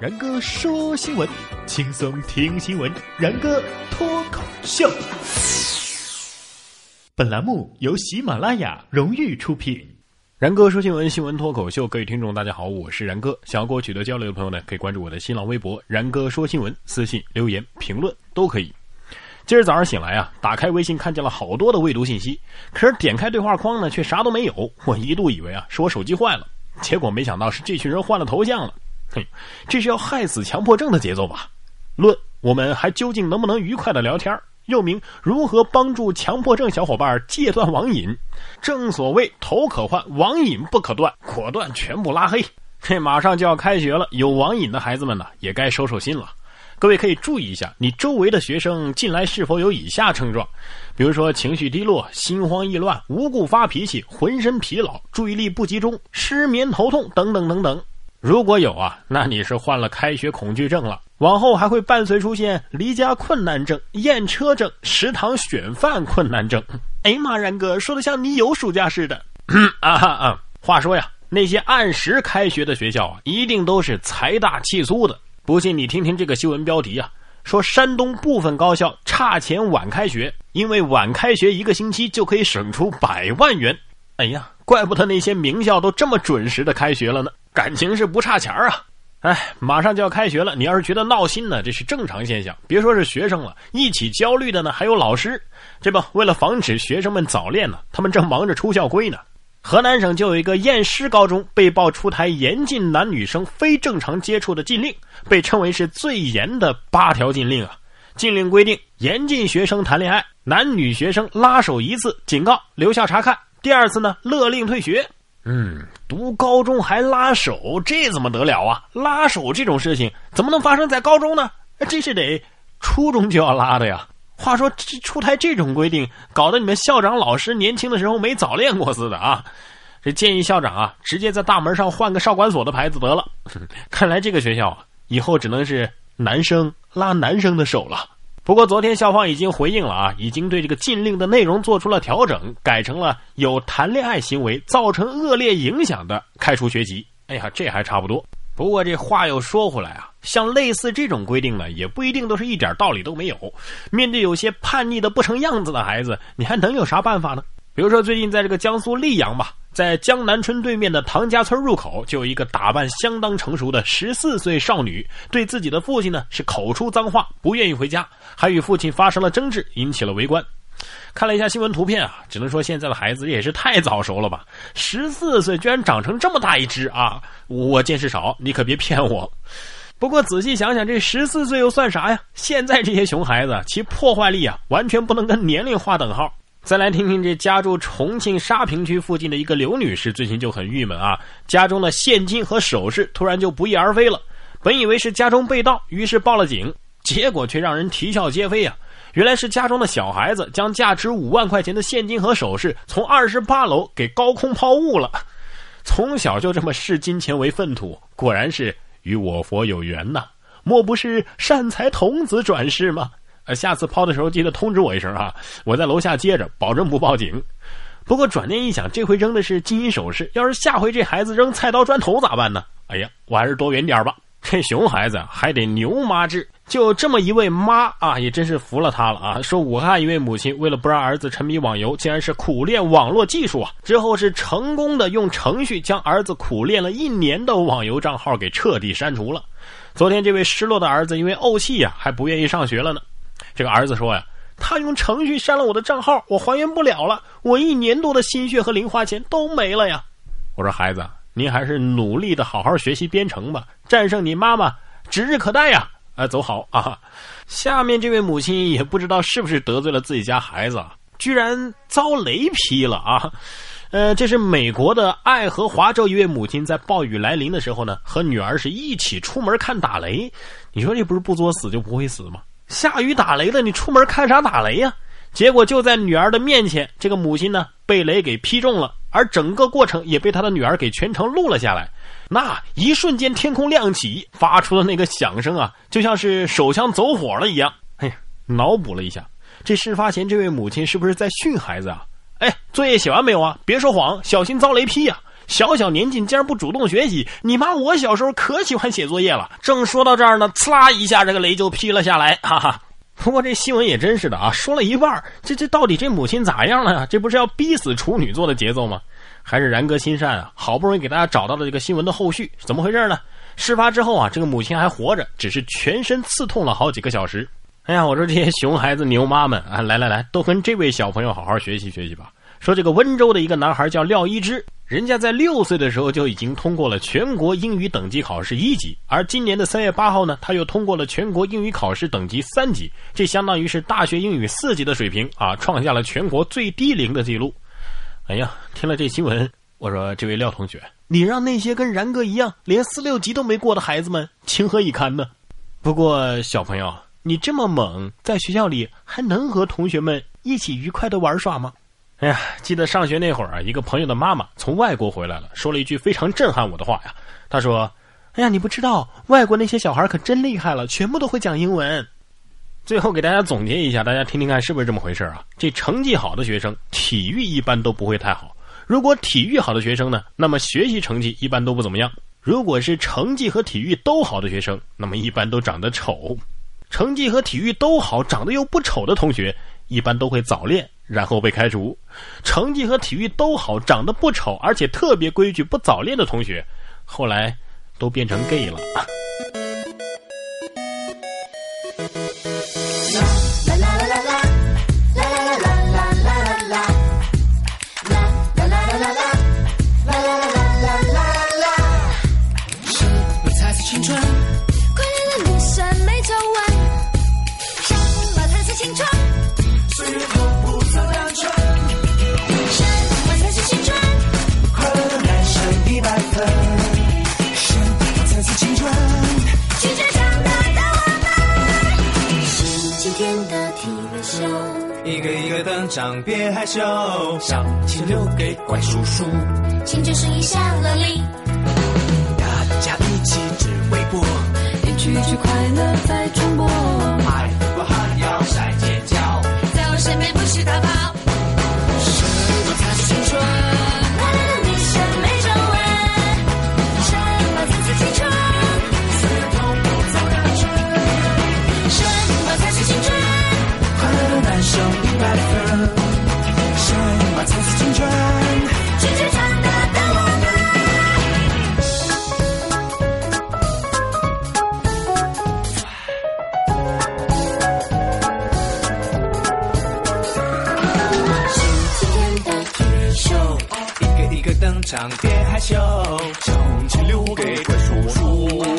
然哥说新闻，轻松听新闻。然哥脱口秀，本栏目由喜马拉雅荣誉出品。然哥说新闻，新闻脱口秀，各位听众大家好，我是然哥。想要跟我取得交流的朋友呢，可以关注我的新浪微博“然哥说新闻”，私信留言评论都可以。今儿早上醒来啊，打开微信看见了好多的未读信息，可是点开对话框呢，却啥都没有。我一度以为啊，是我手机坏了，结果没想到是这群人换了头像了。嘿，这是要害死强迫症的节奏吧？论我们还究竟能不能愉快的聊天又名如何帮助强迫症小伙伴戒断网瘾？正所谓头可换，网瘾不可断，果断全部拉黑。这马上就要开学了，有网瘾的孩子们呢，也该收收心了。各位可以注意一下，你周围的学生近来是否有以下症状？比如说情绪低落、心慌意乱、无故发脾气、浑身疲劳、注意力不集中、失眠、头痛等等等等。如果有啊，那你是患了开学恐惧症了。往后还会伴随出现离家困难症、验车症、食堂选饭困难症。哎呀妈，然哥说的像你有暑假似的。啊哈啊！话说呀，那些按时开学的学校啊，一定都是财大气粗的。不信你听听这个新闻标题啊，说山东部分高校差钱晚开学，因为晚开学一个星期就可以省出百万元。哎呀，怪不得那些名校都这么准时的开学了呢。感情是不差钱啊！哎，马上就要开学了，你要是觉得闹心呢，这是正常现象。别说是学生了，一起焦虑的呢还有老师。这不，为了防止学生们早恋呢，他们正忙着出校规呢。河南省就有一个验尸高中被曝出台严禁男女生非正常接触的禁令，被称为是最严的八条禁令啊。禁令规定，严禁学生谈恋爱，男女学生拉手一次警告留校查看，第二次呢勒令退学。嗯，读高中还拉手，这怎么得了啊？拉手这种事情怎么能发生在高中呢？这是得初中就要拉的呀。话说这出台这种规定，搞得你们校长老师年轻的时候没早恋过似的啊！这建议校长啊，直接在大门上换个少管所的牌子得了。看来这个学校以后只能是男生拉男生的手了。不过昨天校方已经回应了啊，已经对这个禁令的内容做出了调整，改成了有谈恋爱行为造成恶劣影响的开除学籍。哎呀，这还差不多。不过这话又说回来啊，像类似这种规定呢，也不一定都是一点道理都没有。面对有些叛逆的不成样子的孩子，你还能有啥办法呢？比如说最近在这个江苏溧阳吧。在江南春对面的唐家村入口，就有一个打扮相当成熟的十四岁少女，对自己的父亲呢是口出脏话，不愿意回家，还与父亲发生了争执，引起了围观。看了一下新闻图片啊，只能说现在的孩子也是太早熟了吧？十四岁居然长成这么大一只啊！我见识少，你可别骗我。不过仔细想想，这十四岁又算啥呀？现在这些熊孩子，其破坏力啊，完全不能跟年龄划等号。再来听听这家住重庆沙坪区附近的一个刘女士，最近就很郁闷啊，家中的现金和首饰突然就不翼而飞了。本以为是家中被盗，于是报了警，结果却让人啼笑皆非啊！原来是家中的小孩子将价值五万块钱的现金和首饰从二十八楼给高空抛物了。从小就这么视金钱为粪土，果然是与我佛有缘呐！莫不是善财童子转世吗？下次抛的时候记得通知我一声啊！我在楼下接着，保证不报警。不过转念一想，这回扔的是金银首饰，要是下回这孩子扔菜刀砖头咋办呢？哎呀，我还是躲远点吧。这熊孩子还得牛妈治，就这么一位妈啊，也真是服了他了啊！说武汉一位母亲为了不让儿子沉迷网游，竟然是苦练网络技术啊，之后是成功的用程序将儿子苦练了一年的网游账号给彻底删除了。昨天这位失落的儿子因为怄气呀，还不愿意上学了呢。这个儿子说呀，他用程序删了我的账号，我还原不了了，我一年多的心血和零花钱都没了呀。我说孩子，您还是努力的好好学习编程吧，战胜你妈妈指日可待呀。啊，走好啊。下面这位母亲也不知道是不是得罪了自己家孩子，居然遭雷劈了啊。呃，这是美国的爱荷华州一位母亲在暴雨来临的时候呢，和女儿是一起出门看打雷。你说这不是不作死就不会死吗？下雨打雷了，你出门看啥打雷呀？结果就在女儿的面前，这个母亲呢被雷给劈中了，而整个过程也被他的女儿给全程录了下来。那一瞬间，天空亮起，发出的那个响声啊，就像是手枪走火了一样。哎呀，脑补了一下，这事发前这位母亲是不是在训孩子啊？哎，作业写完没有啊？别说谎，小心遭雷劈呀！小小年纪竟然不主动学习，你妈我小时候可喜欢写作业了。正说到这儿呢，呲啦一下，这个雷就劈了下来，哈哈。不过这新闻也真是的啊，说了一半，这这到底这母亲咋样了呀？这不是要逼死处女座的节奏吗？还是然哥心善啊，好不容易给大家找到了这个新闻的后续，怎么回事呢？事发之后啊，这个母亲还活着，只是全身刺痛了好几个小时。哎呀，我说这些熊孩子牛妈们啊，来来来，都跟这位小朋友好好学习学习吧。说这个温州的一个男孩叫廖一之，人家在六岁的时候就已经通过了全国英语等级考试一级，而今年的三月八号呢，他又通过了全国英语考试等级三级，这相当于是大学英语四级的水平啊，创下了全国最低龄的记录。哎呀，听了这新闻，我说这位廖同学，你让那些跟然哥一样连四六级都没过的孩子们情何以堪呢？不过小朋友，你这么猛，在学校里还能和同学们一起愉快的玩耍吗？哎呀，记得上学那会儿啊，一个朋友的妈妈从外国回来了，说了一句非常震撼我的话呀。她说：“哎呀，你不知道，外国那些小孩可真厉害了，全部都会讲英文。”最后给大家总结一下，大家听听看是不是这么回事啊？这成绩好的学生，体育一般都不会太好。如果体育好的学生呢，那么学习成绩一般都不怎么样。如果是成绩和体育都好的学生，那么一般都长得丑。成绩和体育都好，长得又不丑的同学，一般都会早恋。然后被开除，成绩和体育都好，长得不丑，而且特别规矩，不早恋的同学，后来都变成 gay 了。登场别害羞伤心留给怪叔叔。请救生一下了你上别害羞，成绩留给怪叔叔。